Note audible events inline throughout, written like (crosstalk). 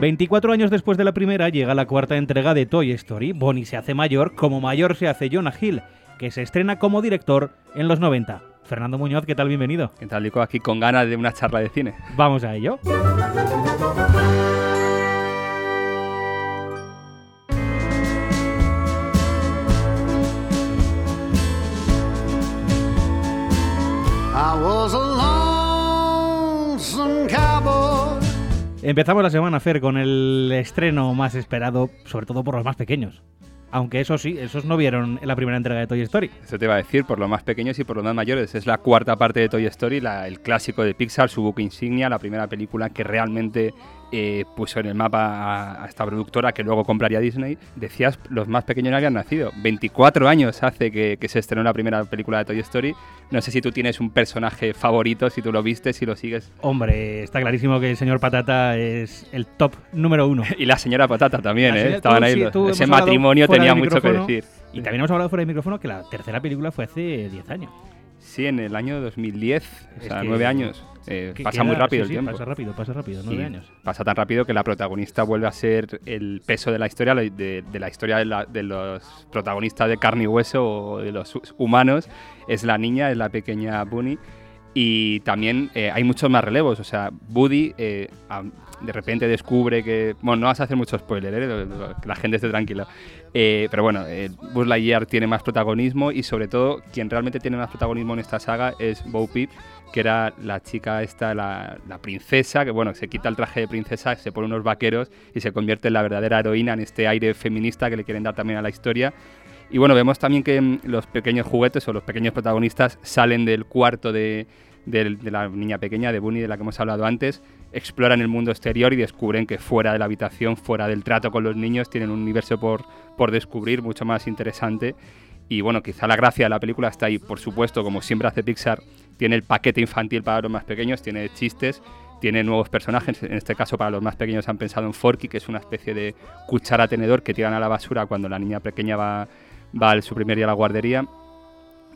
24 años después de la primera llega la cuarta entrega de Toy Story. Bonnie se hace mayor, como mayor se hace Jonah Hill, que se estrena como director en los 90. Fernando Muñoz, ¿qué tal? Bienvenido. ¿Qué tal, Lico? Aquí con ganas de una charla de cine. Vamos a ello. Empezamos la semana, Fer, con el estreno más esperado, sobre todo por los más pequeños. Aunque eso sí, esos no vieron la primera entrega de Toy Story. Eso te iba a decir, por los más pequeños y por los más mayores. Es la cuarta parte de Toy Story, el clásico de Pixar, su book insignia, la primera película que realmente eh, puso en el mapa a, esta productora que luego compraría Disney. Decías, los más pequeños no habían nacido. 24 años hace que, se estrenó la primera película de Toy Story. No sé si tú tienes un personaje favorito, si tú lo viste, si lo sigues. Hombre, está clarísimo que el señor Patata es el top número uno. (laughs) y la señora Patata también, ¿eh? Estaban ahí. Ese matrimonio tenía mucho que decir. Y también hemos hablado fuera del micrófono que la tercera película fue hace 10 años. Sí, en el año 2010, o sea, nueve años. Eh, pasa muy rápido el tiempo. Pasa rápido, pasa rápido, nueve años. Pasa tan rápido que la protagonista vuelve a ser el peso de la historia, de, la historia de, los protagonistas de carne y hueso o de los humanos. Es la niña, es la pequeña Bunny. Y también eh, hay muchos más relevos. O sea, Woody eh, de repente descubre que. Bueno, no vas a hacer mucho spoiler, ¿eh? que la gente esté tranquila. pero bueno, Buzz Lightyear tiene más protagonismo y sobre todo quien realmente tiene más protagonismo en esta saga es Bo Peep, que era la chica esta, la, princesa, que bueno, se quita el traje de princesa, se pone unos vaqueros y se convierte en la verdadera heroína en este aire feminista que le quieren dar también a la historia. Y bueno, vemos también que mm, los pequeños juguetes o los pequeños protagonistas salen del cuarto de, la niña pequeña, de Bunny, de la que hemos hablado antes, exploran el mundo exterior y descubren que fuera de la habitación, fuera del trato con los niños, tienen un universo por, por descubrir mucho más interesante. Y bueno, quizá la gracia de la película está ahí, por supuesto, como siempre hace Pixar, tiene el paquete infantil para los más pequeños, tiene chistes, tiene nuevos personajes. En este caso, para los más pequeños han pensado en Forky, que es una especie de cuchara tenedor que tiran a la basura cuando la niña pequeña va, va a su primer día a la guardería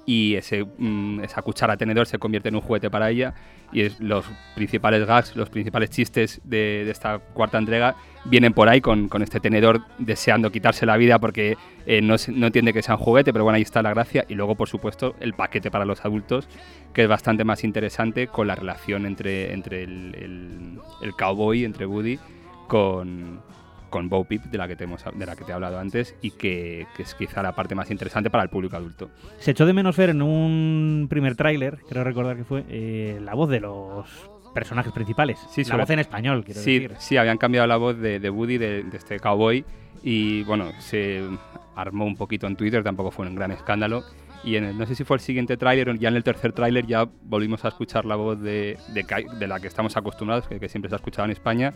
y ese, mm, esa cuchara tenedor se convierte en un juguete para ella. Y los principales gags, los principales chistes de, esta cuarta entrega vienen por ahí con, con, este tenedor deseando quitarse la vida porque eh, no, no, entiende que sea un juguete, pero bueno, ahí está la gracia. Y luego por supuesto el paquete para los adultos que es bastante más interesante con la relación entre, entre el, el, el cowboy, entre Woody con, con Bo Peep, de la que te, hemos, de la que te he hablado antes, y que, es quizá la parte más interesante para el público adulto. Se echó de menos ver en un primer tráiler, creo recordar que fue, eh, la voz de los personajes principales. Sí, la voz en español, quiero sí, decir. Sí, habían cambiado la voz de, Woody, de, este cowboy, y bueno, se armó un poquito en Twitter, tampoco fue un gran escándalo. Y en no sé si fue el siguiente tráiler, ya en el tercer tráiler ya volvimos a escuchar la voz de, de, la que estamos acostumbrados, que, que siempre se ha escuchado en España,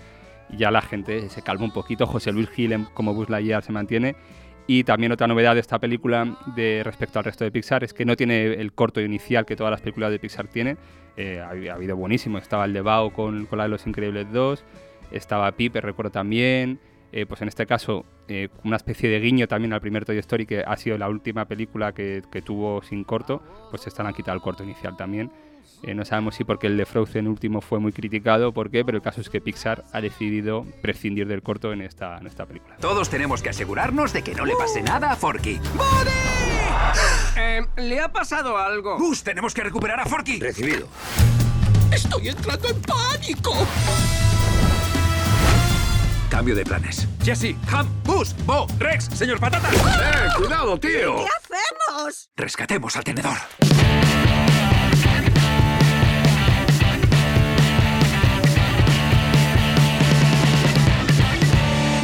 ya la gente se calma un poquito. José Luis Gil como Buzz Lightyear se mantiene. Y también otra novedad de esta película de respecto al resto de Pixar es que no tiene el corto inicial que todas las películas de Pixar tienen. Eh, ha, habido buenísimo. Estaba el de Bao con, con la de Los Increíbles 2. Estaba Piper, recuerdo también. Eh, pues en este caso, eh, una especie de guiño también al primer Toy Story, que ha sido la última película que, tuvo sin corto, pues están a quitar el corto inicial también. Eh, no sabemos si porque el de Frozen último fue muy criticado o por qué, pero el caso es que Pixar ha decidido prescindir del corto en esta, en esta película. Todos tenemos que asegurarnos de que no le pase nada a Forky. Eh, ¿Le ha pasado algo? Gus, tenemos que recuperar a Forky. Recibido. Estoy entrando en pánico. Cambio de planes. Jesse, Ham, Gus, Bo, Rex, señor Patata. ¡Eh, cuidado, tío! ¿Qué hacemos? Rescatemos al tenedor.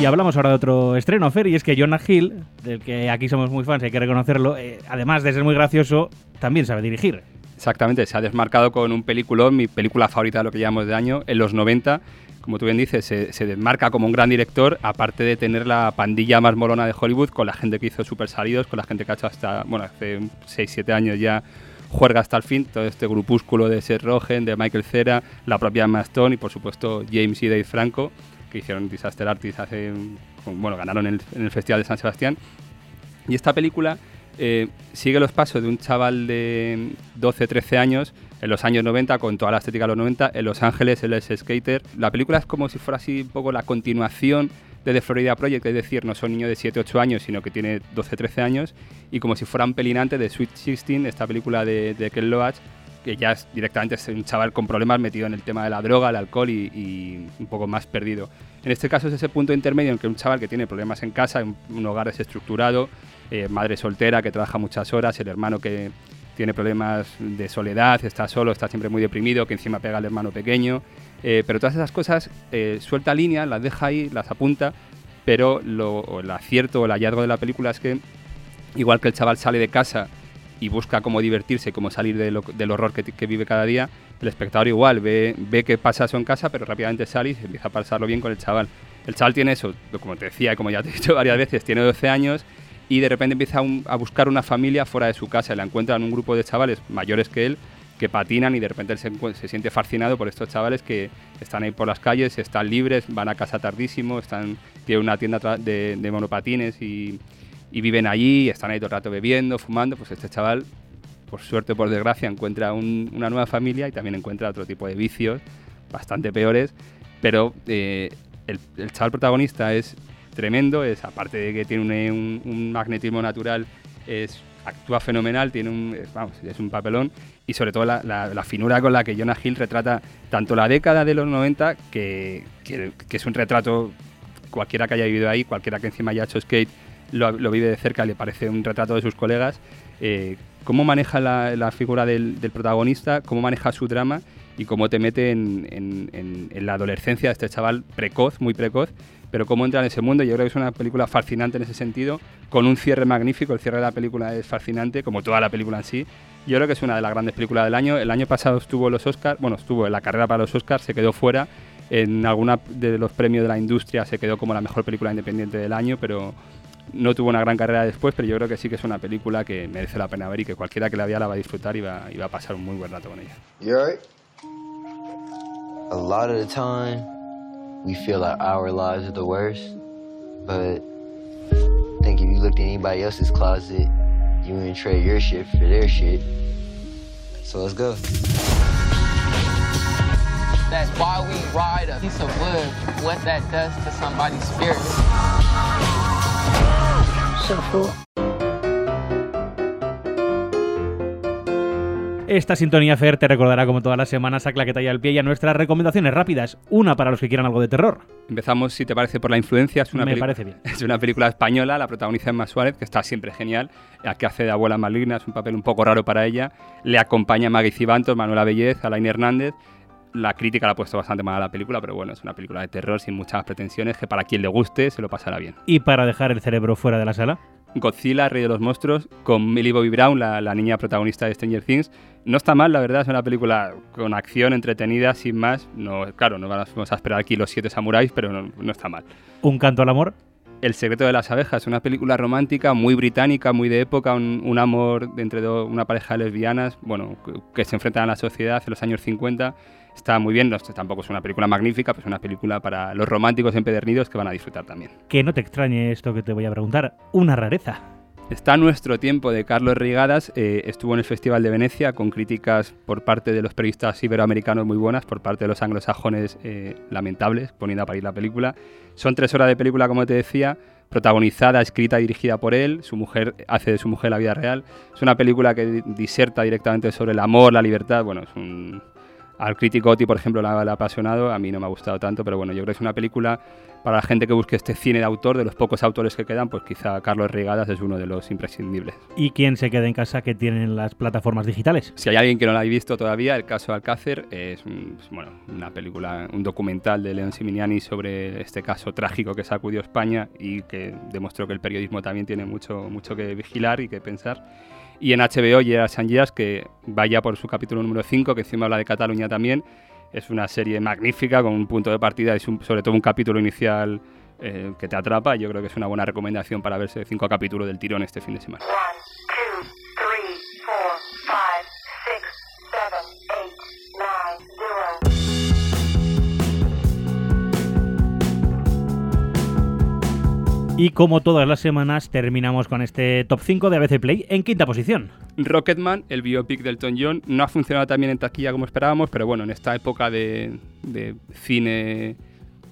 Y hablamos ahora de otro estreno, Fer, y es que Jonah Hill, del que aquí somos muy fans, hay que reconocerlo, eh, además de ser muy gracioso, también sabe dirigir. Exactamente, se ha desmarcado con un peliculón, mi película favorita de lo que llamamos de año, en los 90. Como tú bien dices, se, desmarca como un gran director, aparte de tener la pandilla más molona de Hollywood, con la gente que hizo Super Salidos, con la gente que ha hecho hasta, bueno, hace 6-7 años ya juerga hasta el fin, todo este grupúsculo de Seth Rogen, de Michael Cera, la propia Emma Stone y por supuesto James y Dave Franco que hicieron Disaster Artist hace, bueno, ganaron en el, Festival de San Sebastián. Y esta película eh, sigue los pasos de un chaval de 12, 13 años en los años 90, con toda la estética de los 90, en Los Ángeles, él es skater. La película es como si fuera así un poco la continuación de The Florida Project, es decir, no son niños de 7, 8 años, sino que tiene 12, 13 años, y como si fuera un pelinante de Sweet 16, esta película de, de Ken Loach, que ya es directamente es un chaval con problemas metido en el tema de la droga, el alcohol y, un poco más perdido. En este caso es ese punto intermedio en que un chaval que tiene problemas en casa, un, un hogar desestructurado, eh, madre soltera que trabaja muchas horas, el hermano que tiene problemas de soledad, está solo, está siempre muy deprimido, que encima pega al hermano pequeño. Eh, pero todas esas cosas eh, suelta línea, las deja ahí, las apunta, pero lo, el acierto o el hallazgo de la película es que, igual que el chaval sale de casa y busca cómo divertirse, cómo salir de lo- del horror que, que vive cada día, el espectador igual ve, ve que pasa eso en casa, pero rápidamente sale y se empieza a pasarlo bien con el chaval. El chaval tiene eso, como te decía como ya te he dicho (laughs) varias veces, tiene 12 años y de repente empieza a, un- a buscar una familia fuera de su casa la encuentra en un grupo de chavales mayores que él que patinan y de repente él se, se siente fascinado por estos chavales que están ahí por las calles, están libres, van a casa tardísimo, están, tienen una tienda de, de monopatines y, y viven allí, están ahí todo el rato bebiendo, fumando, pues este chaval, por suerte o por desgracia, encuentra un- una nueva familia y también encuentra otro tipo de vicios bastante peores, pero eh, el, chaval protagonista es tremendo, es aparte de que tiene un, magnetismo natural, es, actúa fenomenal, tiene un, vamos, es un papelón y sobre todo la, finura con la que Jonah Hill retrata tanto la década de los 90, que, que- que es un retrato, cualquiera que haya vivido ahí, cualquiera que encima haya hecho skate, lo, lo vive de cerca, le parece un retrato de sus colegas, eh, cómo maneja la, la figura del, del protagonista, cómo maneja su drama y cómo te mete en, en- en- en la adolescencia de este chaval precoz, muy precoz, pero cómo entra en ese mundo. Yo creo que es una película fascinante en ese sentido, con un cierre magnífico. El cierre de la película es fascinante, como toda la película en sí. Yo creo que es una de las grandes películas del año. El año pasado estuvo los Oscars, bueno, estuvo en la carrera para los Oscars, se quedó fuera. En alguna de los premios de la industria se quedó como la mejor película independiente del año, pero no tuvo una gran carrera después, pero yo creo que sí que es una película que merece la pena ver y que cualquiera que la vea la va a disfrutar y va, y va a pasar un muy buen rato con ella. You alright? A lot of the time, we feel like our lives are the worst, but I think if you looked in anybody else's closet, you wouldn't trade your shit for their shit. So let's go. That's why we ride a piece of wood, what that does to somebody's spirit. Esta sintonía Fer te recordará como todas las semanas a Claqueta y al pie y a nuestras recomendaciones rápidas. Una para los que quieran algo de terror. Empezamos, si te parece, por la influencia. Es una Me parece bien. (laughs) Es una película española, la protagoniza Emma Suárez, que está siempre genial, la que hace de abuela maligna, es un papel un poco raro para ella. Le acompaña Maggie Cibantos, Manuela Bellez, Alain Hernández. La crítica la ha puesto bastante mal a la película, pero bueno, es una película de terror sin muchas pretensiones, que para quien le guste se lo pasará bien. Y para dejar el cerebro fuera de la sala. Godzilla, Rey de los Monstruos, con Millie Bobby Brown, la, la niña protagonista de Stranger Things. No está mal, la verdad, es una película con acción, entretenida, sin más. No, claro, no vamos a esperar aquí los siete samuráis, pero no, no está mal. Un canto al amor. El secreto de las abejas, una película romántica, muy británica, muy de época, un, un amor entre do- una pareja de lesbianas, bueno, que, que se enfrentan a la sociedad en los años 50. Está muy bien, no, tampoco es una película magnífica, pero es una película para los románticos empedernidos que van a disfrutar también. Que no te extrañe esto que te voy a preguntar. Una rareza. Está nuestro tiempo de Carlos Rigadas. eh, estuvo en el Festival de Venecia con críticas por parte de los periodistas iberoamericanos muy buenas, por parte de los anglosajones eh, lamentables, poniendo a parir la película. Son tres horas de película, como te decía, protagonizada, escrita y dirigida por él. Su mujer hace de su mujer la vida real. Es una película que di- diserta directamente sobre el amor, la libertad. Bueno, es un. Al crítico Oti, por ejemplo, la, la ha apasionado. A mí no me ha gustado tanto, pero bueno, yo creo que es una película para la gente que busque este cine de autor, de los pocos autores que quedan, pues quizá Carlos Rigadas es uno de los imprescindibles. ¿Y quién se queda en casa que tienen las plataformas digitales? Si hay alguien que no la ha visto todavía, el caso Alcácer es un- es, bueno, una película, un documental de León Siminiani sobre este caso trágico que sacudió España y que demostró que el periodismo también tiene mucho, mucho que vigilar y que pensar. Y en HBO, Gerard Sanjías, que vaya por su capítulo número 5, que encima habla de Cataluña también. Es una serie magnífica, con un punto de partida y sobre todo un capítulo inicial eh, que te atrapa. Yo creo que es una buena recomendación para verse cinco capítulos del tirón este fin de semana. Y como todas las semanas, terminamos con este top 5 de ABC Play en quinta posición. Rocketman, el biopic del Elton John, no ha funcionado tan bien en taquilla como esperábamos, pero bueno, en esta época de, de cine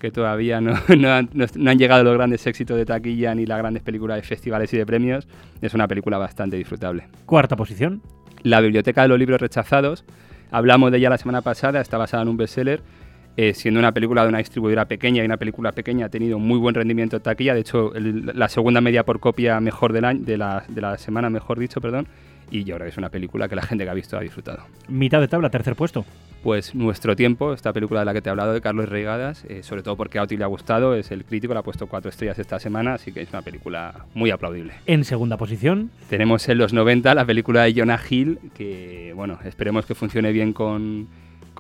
que todavía no, (laughs) no han, no- no han llegado los grandes éxitos de taquilla ni las grandes películas de festivales y de premios, es una película bastante disfrutable. Cuarta posición. La Biblioteca de los Libros Rechazados, hablamos de ella la semana pasada, está basada en un bestseller, eh, siendo una película de una distribuidora pequeña y una película pequeña ha tenido muy buen rendimiento de taquilla, de hecho el- la segunda media por copia mejor del año, de la, de la semana, mejor dicho, perdón, y yo creo que es una película que la gente que ha visto ha disfrutado. Mitad de tabla, tercer puesto. Pues Nuestro Tiempo, esta película de la que te he hablado de Carlos Reigadas, eh, sobre todo porque a Oti le ha gustado, es el crítico, le ha puesto cuatro estrellas esta semana, así que es una película muy aplaudible. En segunda posición. Tenemos en los 90 la película de Jonah Hill, que bueno, esperemos que funcione bien con,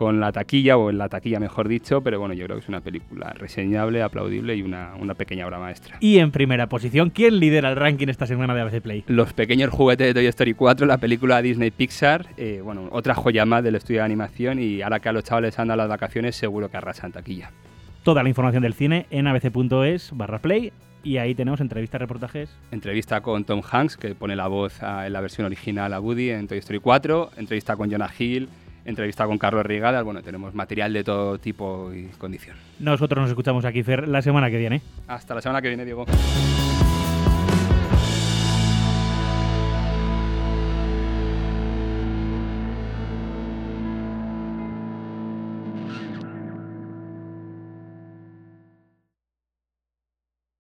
con la taquilla, o en la taquilla mejor dicho, pero bueno, yo creo que es una película reseñable, aplaudible y una, una pequeña obra maestra. Y en primera posición, ¿quién lidera el ranking esta semana de ABC Play? Los pequeños juguetes de Toy Story 4, la película Disney Pixar, eh, bueno, otra joya más del estudio de animación y ahora que a los chavales han dado las vacaciones seguro que arrasan taquilla. Toda la información del cine en abc.es barra play. Y ahí tenemos entrevistas, reportajes. Entrevista con Tom Hanks, que pone la voz a- en la versión original a Woody en Toy Story 4. Entrevista con Jonah Hill. Entrevista con Carlos Rigadas. Bueno, tenemos material de todo tipo y condición. Nosotros nos escuchamos aquí, Fer, la semana que viene. Hasta la semana que viene, Diego.